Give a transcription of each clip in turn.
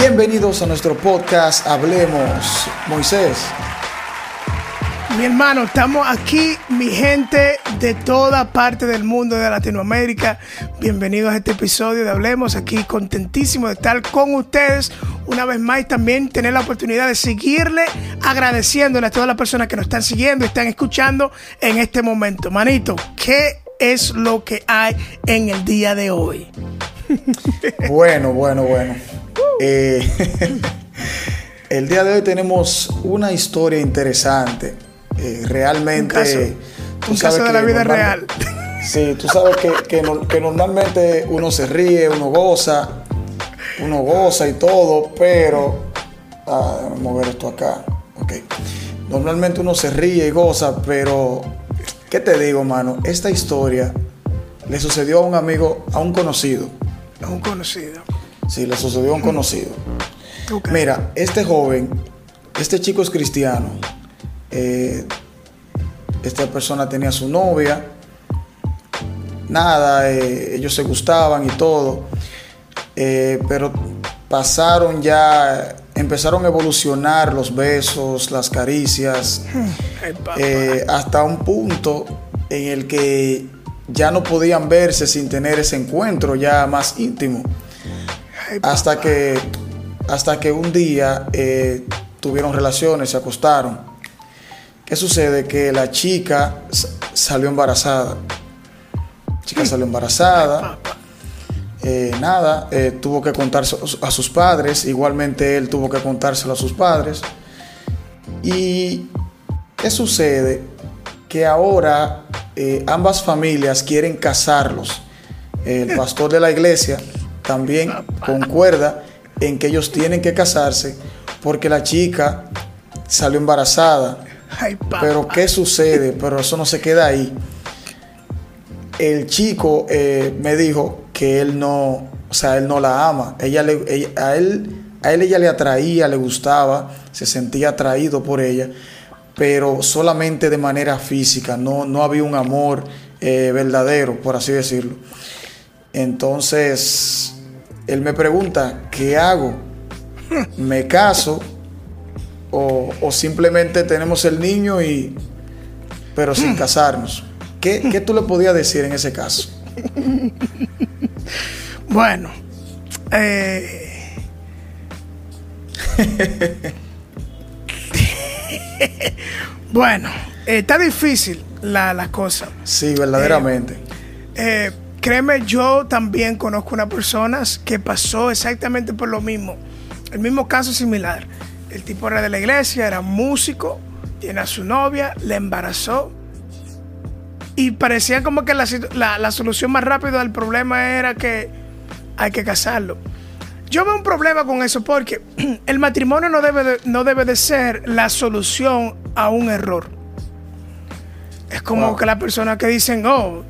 Bienvenidos a nuestro podcast Hablemos. Moisés. Mi hermano, estamos aquí, mi gente de toda parte del mundo de Latinoamérica. Bienvenidos a este episodio de Hablemos. Aquí contentísimo de estar con ustedes una vez más y también tener la oportunidad de seguirle, agradeciéndole a todas las personas que nos están siguiendo y están escuchando en este momento. Manito, ¿qué es lo que hay en el día de hoy? Bueno, bueno, bueno. Eh, el día de hoy tenemos una historia interesante. Eh, realmente. Un caso, tú un sabes caso de la vida real. Sí, tú sabes que, que no- que normalmente uno se ríe, uno goza, uno goza y todo, pero. Ah, déjame mover esto acá. Ok. Normalmente uno se ríe y goza, pero. ¿Qué te digo, mano? Esta historia le sucedió a un amigo, a un conocido. Un conocido. Sí, le sucedió a un conocido. Mira, este joven, este chico es cristiano. eh, esta persona tenía su novia. Nada, eh, ellos se gustaban y todo. eh, pero pasaron ya, empezaron a evolucionar los besos, las caricias, Ay, hasta un punto en el que ya no podían verse sin tener ese encuentro ya más íntimo Ay, hasta que hasta que un día eh, tuvieron relaciones, se acostaron. ¿Qué sucede? Que la chica salió embarazada. La chica salió embarazada. Eh, nada, eh, tuvo que contárselo a sus padres. Igualmente él tuvo que contárselo a sus padres. ¿Y qué sucede? Que ahora ambas familias quieren casarlos. El pastor de la iglesia también concuerda en que ellos tienen que casarse porque la chica salió embarazada. Pero ¿qué sucede? Pero eso no se queda ahí. El chico eh, me dijo que él no, o sea, él no la ama. Ella le, ella- a él, a él ella le atraía, le gustaba, se sentía atraído por ella, pero solamente de manera física. No, no había un amor eh, verdadero, por así decirlo. Entonces, él me pregunta, ¿qué hago? ¿Me caso? O, o simplemente tenemos el niño y pero sin casarnos. ¿Qué, qué tú le podías decir en ese caso? Bueno, eh, bueno, eh, está difícil la, la cosa. Sí, verdaderamente. Eh, créeme, yo también conozco una persona que pasó exactamente por lo mismo. El mismo caso similar. El tipo era de la iglesia, era músico, tiene a su novia, le embarazó. Y parecía como que la, la- la solución más rápida del problema era que hay que casarlo. Yo veo un problema con eso porque el matrimonio no debe de, no debe de ser la solución a un error. Es como Wow. que las personas que dicen, oh,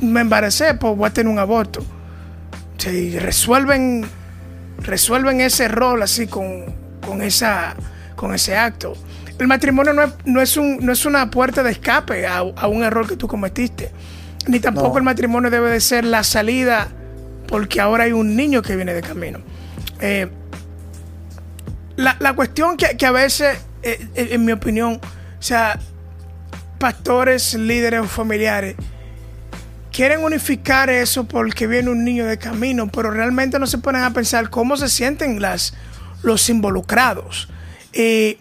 me embaracé, pues voy a tener un aborto. Sí, resuelven, resuelven ese rol así con, con, esa, con ese acto. El matrimonio no es, no es, un, no es una puerta de escape a, a un error que tú cometiste. Ni tampoco No. el matrimonio debe de ser la salida porque ahora hay un niño que viene de camino. Eh, la, la cuestión que, que a veces, eh, eh, en mi opinión, o sea, pastores, líderes o familiares quieren unificar eso porque viene un niño de camino, pero realmente no se ponen a pensar cómo se sienten las, los involucrados. Y,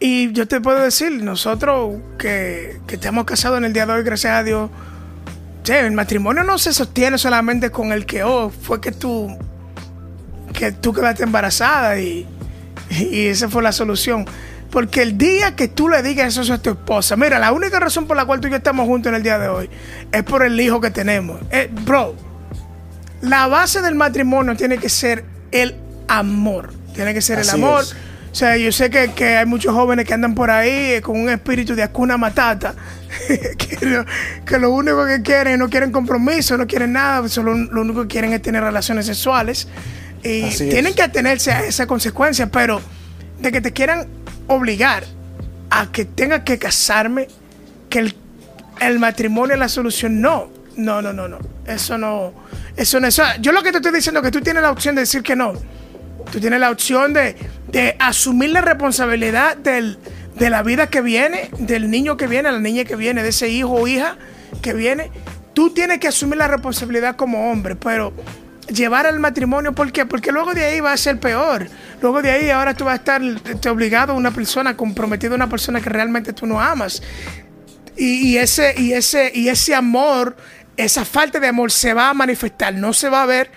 y yo te puedo decir, nosotros que, que estamos casados en el día de hoy, gracias a Dios, el matrimonio no se sostiene solamente con el que, oh, fue que tú, que tú quedaste embarazada y, y esa fue la solución. Porque el día que tú le digas eso a tu esposa, mira, la única razón por la cual tú y yo estamos juntos en el día de hoy es por el hijo que tenemos. Eh, bro, la base del matrimonio tiene que ser el amor. Tiene que ser el amor. O sea, yo sé que, hay muchos jóvenes que andan por ahí con un espíritu de acuna matata, que, lo, único que quieren, no quieren compromiso, no quieren nada, solo lo único que quieren es tener relaciones sexuales. Y tienen que atenerse a esa consecuencia, pero de que te quieran obligar a que tenga que casarme, que el, el matrimonio es la solución, no. No, no, no, no. Eso no. Eso no. Eso, yo lo que te estoy diciendo es que tú tienes la opción de decir que no. Tú tienes la opción de, de asumir la responsabilidad del, de la vida que viene, del niño que viene, la niña que viene, de ese hijo o hija que viene. Tú tienes que asumir la responsabilidad como hombre, pero llevar al matrimonio, ¿por qué? Porque luego de ahí va a ser peor. Luego de ahí ahora tú vas a estar te obligado a una persona, comprometido a una persona que realmente tú no amas. Y, ese, y, ese, y ese amor esa falta de amor se va a manifestar, no se va a ver.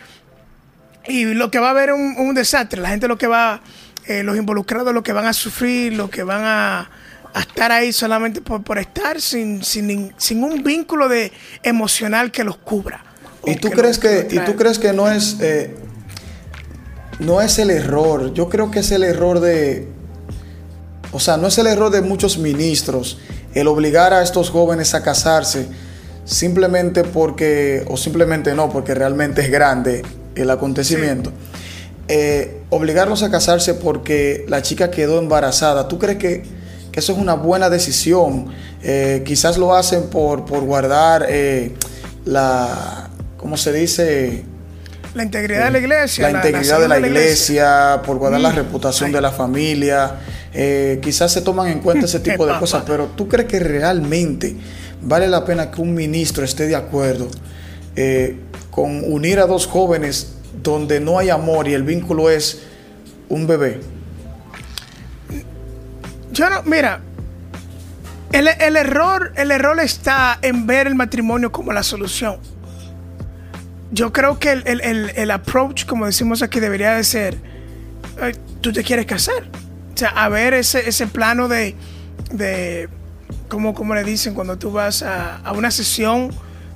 Y lo que va a haber es un, desastre. La gente lo que va, eh, los involucrados lo que van a sufrir, lo que van a, estar ahí solamente por, estar sin, sin, sin, un vínculo de emocional que los cubra. ¿Y tú, crees que, ¿Y tú crees que no es, eh, no es el error? Yo creo que es el error de... O sea, no es el error de muchos ministros el obligar a estos jóvenes a casarse simplemente porque, o simplemente no, porque realmente es grande el acontecimiento. Eh, obligarlos a casarse porque la chica quedó embarazada. ¿Tú crees que, eso es una buena decisión? Eh, quizás lo hacen por, por guardar eh, la, ¿cómo se dice? La integridad de la iglesia. La, integridad de la, iglesia, por guardar la mm. reputación de la familia. quizás se toman en cuenta ese tipo de cosas, pero ¿tú crees que realmente vale la pena que un ministro esté de acuerdo eh, con unir a dos jóvenes donde no hay amor y el vínculo es un bebé? Yo no, mira, el, error, el error está en ver el matrimonio como la solución. Yo creo que el, approach, como decimos aquí, debería de ser, tú te quieres casar. O sea, a ver ese, ese plano de, de como, le dicen cuando tú vas a, una sesión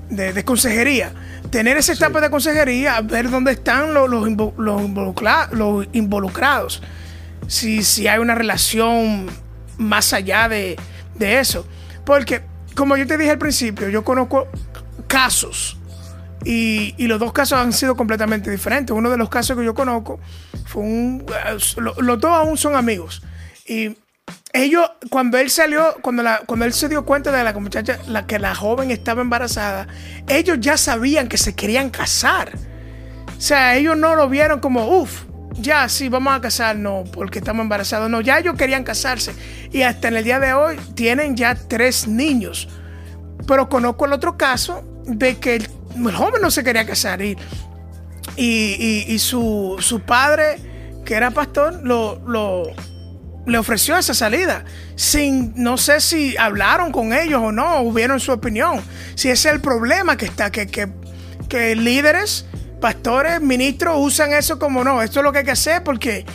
de, consejería. Tener esa etapa de consejería, ver dónde están los, los, los, involucrados. Si, si, hay una relación más allá de, eso. Porque, como yo te dije al principio, yo conozco casos y, los dos casos han sido completamente diferentes. Uno de los casos que yo conozco fue un... Los dos aún son amigos. Y ellos, cuando él salió, cuando, la, cuando él se dio cuenta de la muchacha, la que la joven estaba embarazada, ellos ya sabían que se querían casar. O sea, ellos no lo vieron como, uff, ya sí, vamos a casarnos porque estamos embarazados. No, ya ellos querían casarse. Y hasta en el día de hoy tienen ya tres niños. Pero conozco el otro caso de que el, joven no se quería casar y, y, su, su, padre, que era pastor, lo, lo le ofreció esa salida. Sin, no sé si hablaron con ellos o no, hubieron su opinión. Si ese es el problema que está, que, que, líderes, pastores, ministros usan eso como no, esto es lo que hay que hacer porque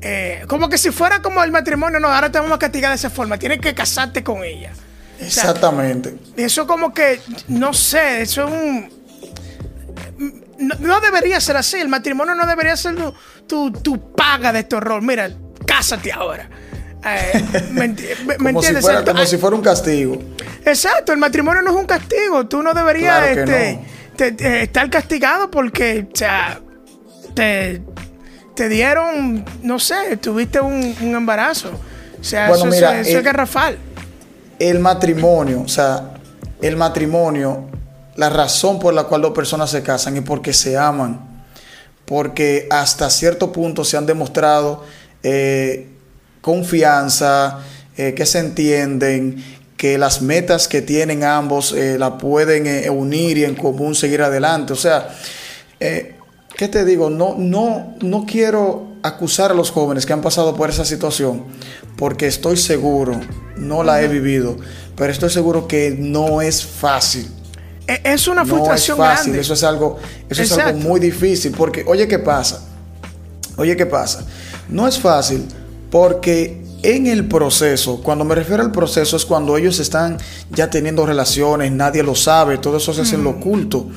eh, como que si fuera como el matrimonio, no, ahora te vamos a castigar de esa forma, tienes que casarte con ella. Exactamente. eso como que, no sé, eso es un... No, debería ser así, el matrimonio no debería ser tu, tu paga de este horror. Mira, cásate ahora. Eh, como, si fuera, como si fuera un castigo. Exacto, el matrimonio no es un castigo. Tú no deberías este, estar castigado porque o sea, te, dieron, no sé, tuviste un, embarazo. O sea, eso, es garrafal. El matrimonio, o sea, el matrimonio, la razón por la cual dos personas se casan es porque se aman. Porque hasta cierto punto se han demostrado eh, confianza, eh, que se entienden, que las metas que tienen ambos eh, la pueden unir y en común seguir adelante. O sea, ¿qué te digo? No, no, no quiero acusar a los jóvenes que han pasado por esa situación, porque estoy seguro, no la he vivido, pero estoy seguro que no es fácil. E, es una frustración no es fácil, Eso es algo, eso es algo muy difícil, porque oye, ¿qué pasa? Oye, ¿qué pasa? No es fácil porque en el proceso, cuando me refiero al proceso es cuando ellos están ya teniendo relaciones, nadie lo sabe, todo eso se hace en lo oculto.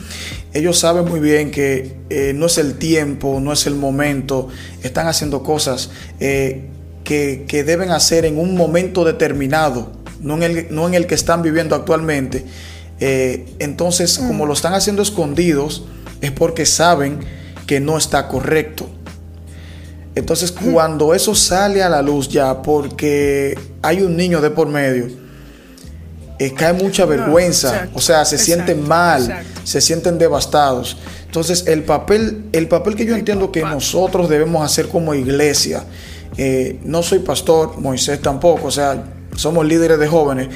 Ellos saben muy bien que eh, no es el tiempo, no es el momento, están haciendo cosas eh, que, que, deben hacer en un momento determinado, no en el, no en el que están viviendo actualmente. Eh, entonces, como lo están haciendo escondidos, es porque saben que no está correcto. Entonces, cuando eso sale a la luz ya, porque hay un niño de por medio, eh, cae mucha vergüenza, o sea, se sienten mal, se sienten devastados. Entonces, el papel, el papel que yo entiendo que nosotros debemos hacer como iglesia, eh, no soy pastor, Moisés tampoco, o sea, somos líderes de jóvenes,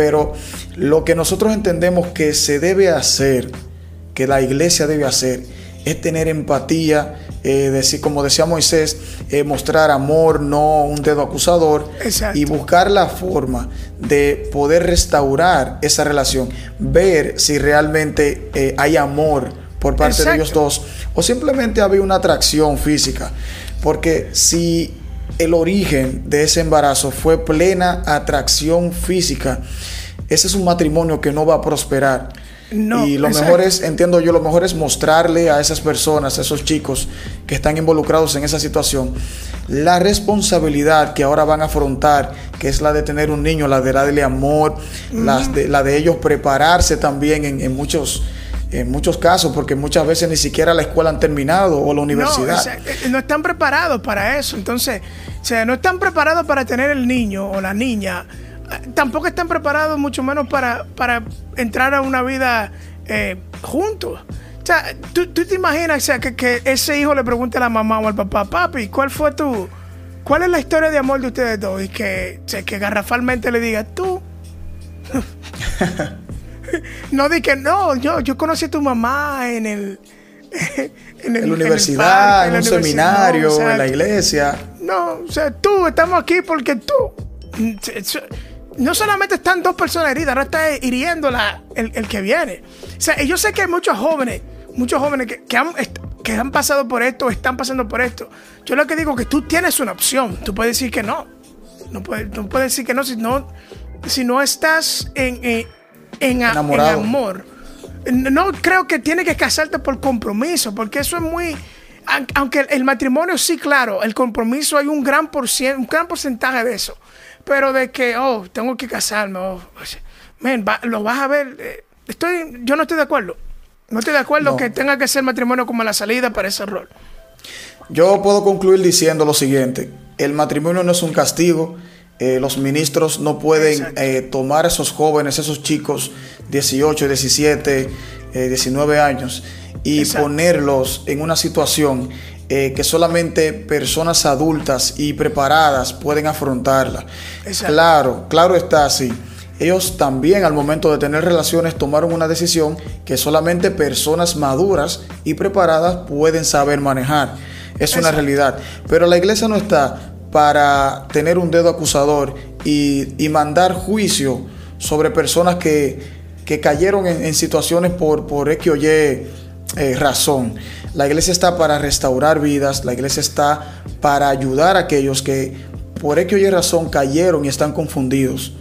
pero lo que nosotros entendemos que se debe hacer, que la iglesia debe hacer, es tener empatía, eh, decir, como decía Moisés, eh, mostrar amor, no un dedo acusador, y buscar la forma de poder restaurar esa relación, ver si realmente eh, hay amor por parte de ellos dos, o simplemente había una atracción física, porque si el origen de ese embarazo fue plena atracción física, ese es un matrimonio que no va a prosperar. Y lo mejor es, entiendo yo, lo mejor es mostrarle a esas personas, a esos chicos que están involucrados en esa situación, la responsabilidad que ahora van a afrontar, que es la de tener un niño, la de darle amor, de, la de ellos prepararse también en, muchos en muchos casos, porque muchas veces ni siquiera la escuela han terminado o la universidad. No, eh, no están preparados para eso. Entonces, o sea, no están preparados para tener el niño o la niña tampoco están preparados, mucho menos para, para entrar a una vida eh, juntos. O sea, ¿tú, te imaginas sea, que, ese hijo le pregunte a la mamá o al papá, papi, ¿cuál fue tu... ¿Cuál es la historia de amor de ustedes dos? Y que, que garrafalmente le diga, tú. no di que no, yo, yo conocí a tu mamá en el... En, la universidad, en, un seminario, en la iglesia. No, o sea, tú, estamos aquí porque tú no solamente están dos personas heridas, ahora está hiriendo el, que viene. O sea, yo sé que hay muchos jóvenes, muchos jóvenes que, han, que han pasado por esto, o están pasando por esto. Yo lo que digo es que tú tienes una opción. Tú puedes decir que no. No puedes, no puedes decir que no si no, si no estás en, en, en, amor. No creo que tienes que casarte por compromiso, porque eso es muy aunque el matrimonio sí, claro, el compromiso hay un gran, un gran porcentaje de eso. Pero de que, oh, tengo que casarme, oh, lo vas a ver. Eh, estoy, yo no estoy de acuerdo. No estoy de acuerdo que tenga que ser matrimonio como la salida para ese rol. Yo puedo concluir diciendo lo siguiente: el matrimonio no es un castigo. Eh, los ministros no pueden eh, tomar a esos jóvenes, esos chicos, 18, 17, 19 años, y ponerlos en una situación eh, que solamente personas adultas y preparadas pueden afrontarla. Claro, claro está así. Ellos también al momento de tener relaciones tomaron una decisión que solamente personas maduras y preparadas pueden saber manejar. Es una realidad. Pero la iglesia no está para tener un dedo acusador y, mandar juicio sobre personas que, cayeron en, situaciones por, por X o Y eh, razón. La iglesia está para restaurar vidas, la iglesia está para ayudar a aquellos que por X o razón cayeron y están confundidos.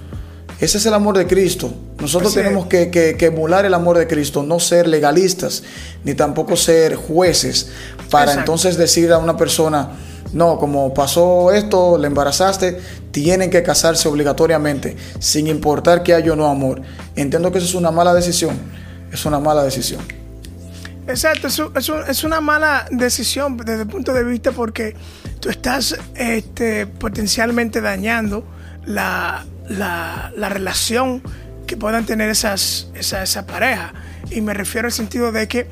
Ese es el amor de Cristo. Nosotros tenemos que, emular el amor de Cristo, no ser legalistas, ni tampoco ser jueces, para entonces decir a una persona, no, como pasó esto, le embarazaste, tienen que casarse obligatoriamente, sin importar que haya o no amor. Entiendo que eso es una mala decisión, es una mala decisión. Exacto, es, una mala decisión desde el punto de vista porque tú estás este, potencialmente dañando la, relación que puedan tener esas, esa, esa pareja. Y me refiero al sentido de que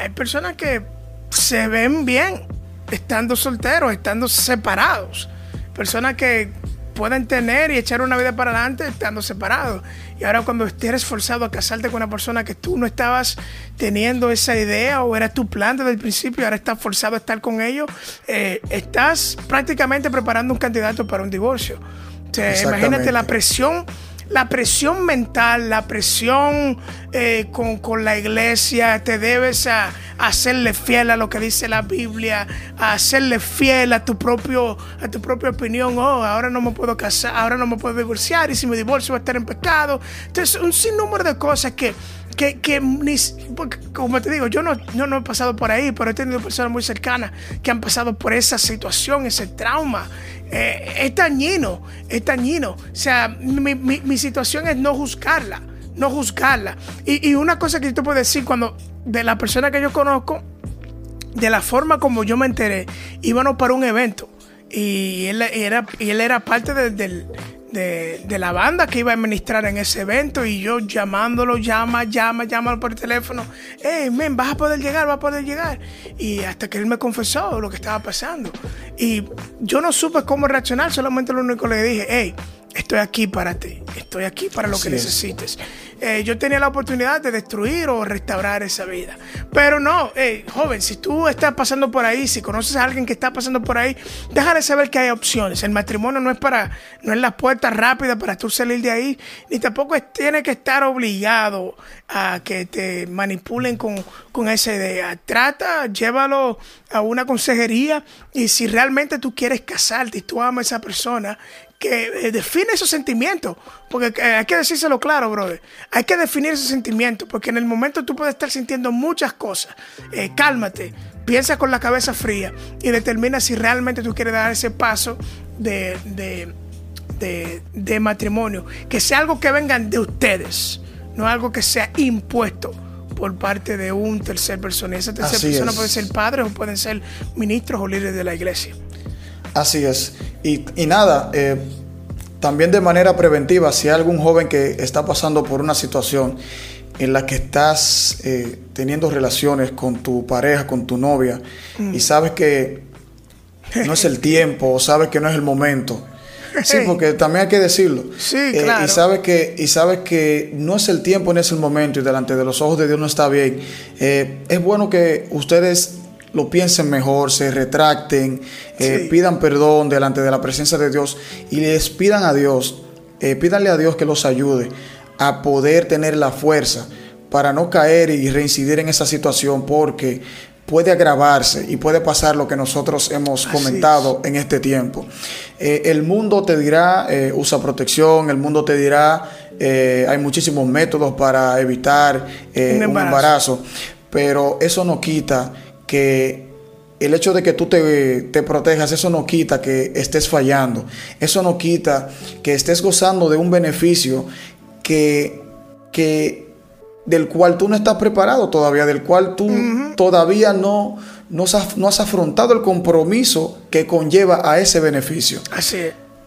hay personas que se ven bien estando solteros, estando separados. Personas que pueden tener y echar una vida para adelante estando separados. Y ahora cuando estés forzado a casarte con una persona que tú no estabas teniendo esa idea o era tu plan desde el principio y ahora estás forzado a estar con ellos, eh, estás prácticamente preparando un candidato para un divorcio. imagínate la presión la presión mental, la presión eh, con, la iglesia, te debes a, serle fiel a lo que dice la Biblia, a serle fiel a tu propio, a tu propia opinión. Oh, ahora no me puedo casar, ahora no me puedo divorciar y si me divorcio va a estar en pecado. Entonces, un sinnúmero de cosas que que, que como te digo, yo no, no he pasado por ahí, pero he tenido personas muy cercanas que han pasado por esa situación, ese trauma. Eh, es dañino, es dañino. O sea, mi, mi, situación es no juzgarla, no juzgarla. Y, y, una cosa que yo te puedo decir cuando de la persona que yo conozco, de la forma como yo me enteré, íbamos para un evento y él era, y él era parte del de, la banda que iba a administrar en ese evento y yo llamándolo, llama, llama, llámalo por teléfono. Hey, men, vas a poder llegar, vas a poder llegar. Y hasta que él me confesó lo que estaba pasando. Y yo no supe cómo reaccionar, solamente lo único que le dije, hey, estoy aquí para ti, estoy aquí para lo que necesites. Eh, yo tenía la oportunidad de destruir o restaurar esa vida. Pero no, joven, si tú estás pasando por ahí, si conoces a alguien que está pasando por ahí, déjale saber que hay opciones. El matrimonio no es para, no es la puerta rápida para tú salir de ahí, ni tampoco tiene que estar obligado a que te manipulen con, con esa idea. Trata, llévalo a una consejería y si realmente tú quieres casarte y tú amas a esa persona, que eh, define esos sentimientos. Porque eh, hay que decírselo claro, brother. Hay que definir esos sentimientos. Porque en el momento tú puedes estar sintiendo muchas cosas. Eh, cálmate. Piensa con la cabeza fría. Y determina si realmente tú quieres dar ese paso de, de, de, matrimonio. Que sea algo que vengan de ustedes. No algo que sea impuesto por parte de un tercer persona. Y esa tercera persona puede ser padres o pueden ser ministros o líderes de la iglesia. Así es. Y, nada, eh, también de manera preventiva, si hay algún joven que está pasando por una situación en la que estás eh, teniendo relaciones con tu pareja, con tu novia, mm. y sabes que no es el tiempo, o sabes que no es el momento. Sí, porque también hay que decirlo. Sí, eh, claro. y sabes que y sabes que no es el tiempo ni es el momento y delante de los ojos de Dios no está bien. es bueno que ustedes lo piensen mejor, se retracten, eh, pidan perdón delante de la presencia de Dios y les pidan a Dios, eh, pídanle a Dios que los ayude a poder tener la fuerza para no caer y reincidir en esa situación porque puede agravarse y puede pasar lo que nosotros hemos comentado en este tiempo. Eh, el mundo te dirá, usa protección, el mundo te dirá, hay muchísimos métodos para evitar un embarazo, pero eso no quita que el hecho de que tú te, protejas, eso no quita que estés fallando, eso no quita que estés gozando de un beneficio que, que del cual tú no estás preparado todavía, del cual tú todavía no, no, has, afrontado el compromiso que conlleva a ese beneficio. Así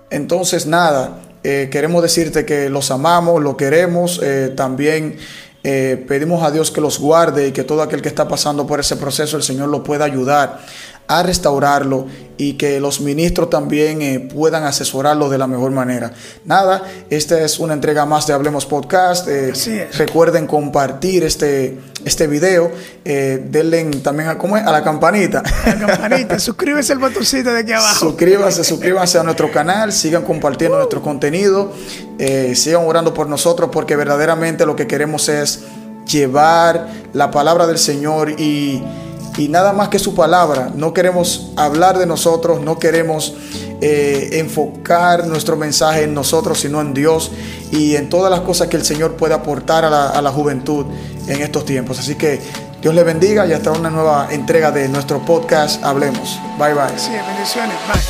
Entonces, nada, eh, queremos decirte que los amamos, lo queremos, eh, también eh, pedimos a Dios que los guarde y que todo aquel que está pasando por ese proceso, el Señor lo pueda ayudar a restaurarlo y que los ministros también eh, puedan asesorarlo de la mejor manera. Nada, esta es una entrega más de Hablemos Podcast. Eh, recuerden compartir este, este video. denle también a, ¿cómo a la campanita. A la campanita, suscríbase al botoncito de aquí abajo. Suscríbanse, suscríbanse a nuestro canal, sigan compartiendo nuestro contenido, sigan orando por nosotros porque verdaderamente lo que queremos es llevar la palabra del Señor y y nada más que su palabra. No queremos hablar de nosotros, no queremos eh, enfocar nuestro mensaje en nosotros, sino en Dios y en todas las cosas que el Señor puede aportar a la, juventud en estos tiempos. Así que Dios le bendiga y hasta una nueva entrega de nuestro podcast Hablemos. Bye bye. Sí, bendiciones. Bye.